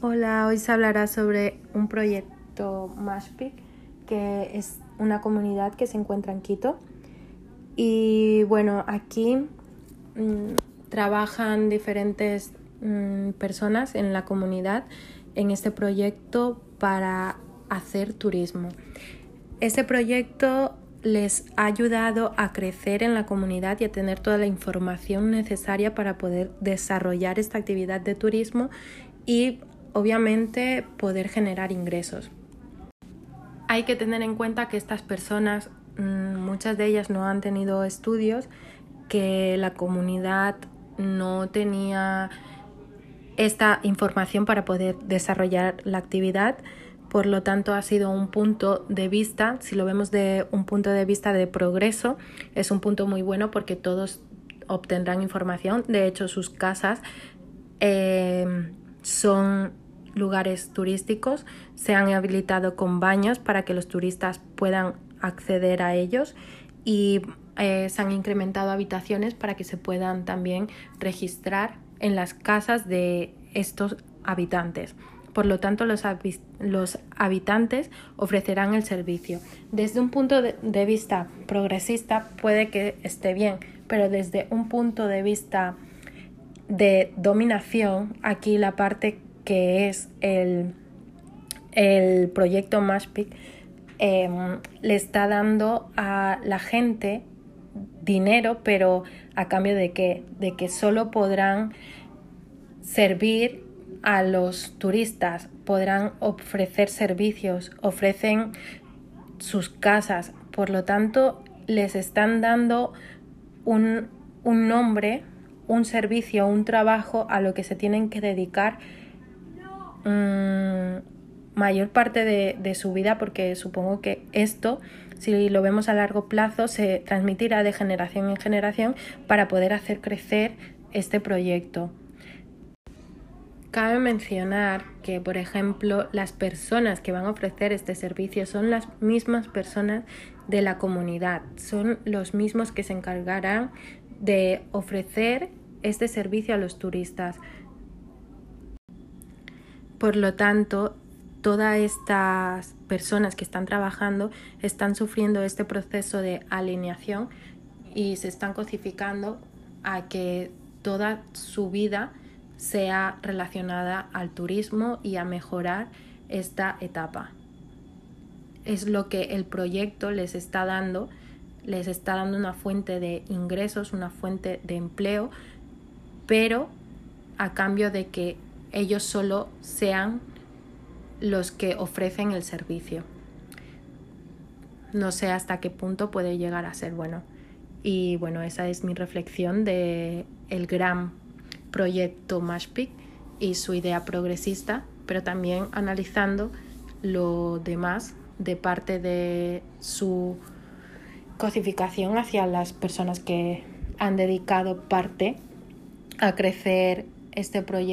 Hola, hoy se hablará sobre un proyecto Mashpic, que es una comunidad que se encuentra en Quito. Y bueno, aquí mmm, trabajan diferentes mmm, personas en la comunidad en este proyecto para hacer turismo. Este proyecto les ha ayudado a crecer en la comunidad y a tener toda la información necesaria para poder desarrollar esta actividad de turismo y obviamente poder generar ingresos. Hay que tener en cuenta que estas personas, mm, muchas de ellas no han tenido estudios, que la comunidad no tenía esta información para poder desarrollar la actividad. Por lo tanto, ha sido un punto de vista, si lo vemos de un punto de vista de progreso, es un punto muy bueno porque todos obtendrán información. De hecho, sus casas eh, son lugares turísticos, se han habilitado con baños para que los turistas puedan acceder a ellos y eh, se han incrementado habitaciones para que se puedan también registrar en las casas de estos habitantes. Por lo tanto, los, los habitantes ofrecerán el servicio. Desde un punto de, de vista progresista puede que esté bien, pero desde un punto de vista de dominación, aquí la parte que es el, el proyecto Mashpic, eh, le está dando a la gente dinero, pero a cambio de qué? De que solo podrán servir a los turistas, podrán ofrecer servicios, ofrecen sus casas, por lo tanto les están dando un, un nombre, un servicio, un trabajo a lo que se tienen que dedicar mmm, mayor parte de, de, su vida porque supongo que esto, si lo vemos a largo plazo, se transmitirá de generación en generación para poder hacer crecer este proyecto. Cabe mencionar que, por ejemplo, las personas que van a ofrecer este servicio son las mismas personas de la comunidad, son los mismos que se encargarán de ofrecer este servicio a los turistas. Por lo tanto, todas estas personas que están trabajando están sufriendo este proceso de alineación y se están cosificando a que toda su vida sea relacionada al turismo y a mejorar esta etapa. Es lo que el proyecto les está dando, les está dando una fuente de ingresos, una fuente de empleo, pero a cambio de que ellos solo sean los que ofrecen el servicio. No sé hasta qué punto puede llegar a ser bueno. Y bueno, esa es mi reflexión de el gran proyecto Mashpic y su idea progresista, pero también analizando lo demás de parte de su cosificación hacia las personas que han dedicado parte a crecer este proyecto.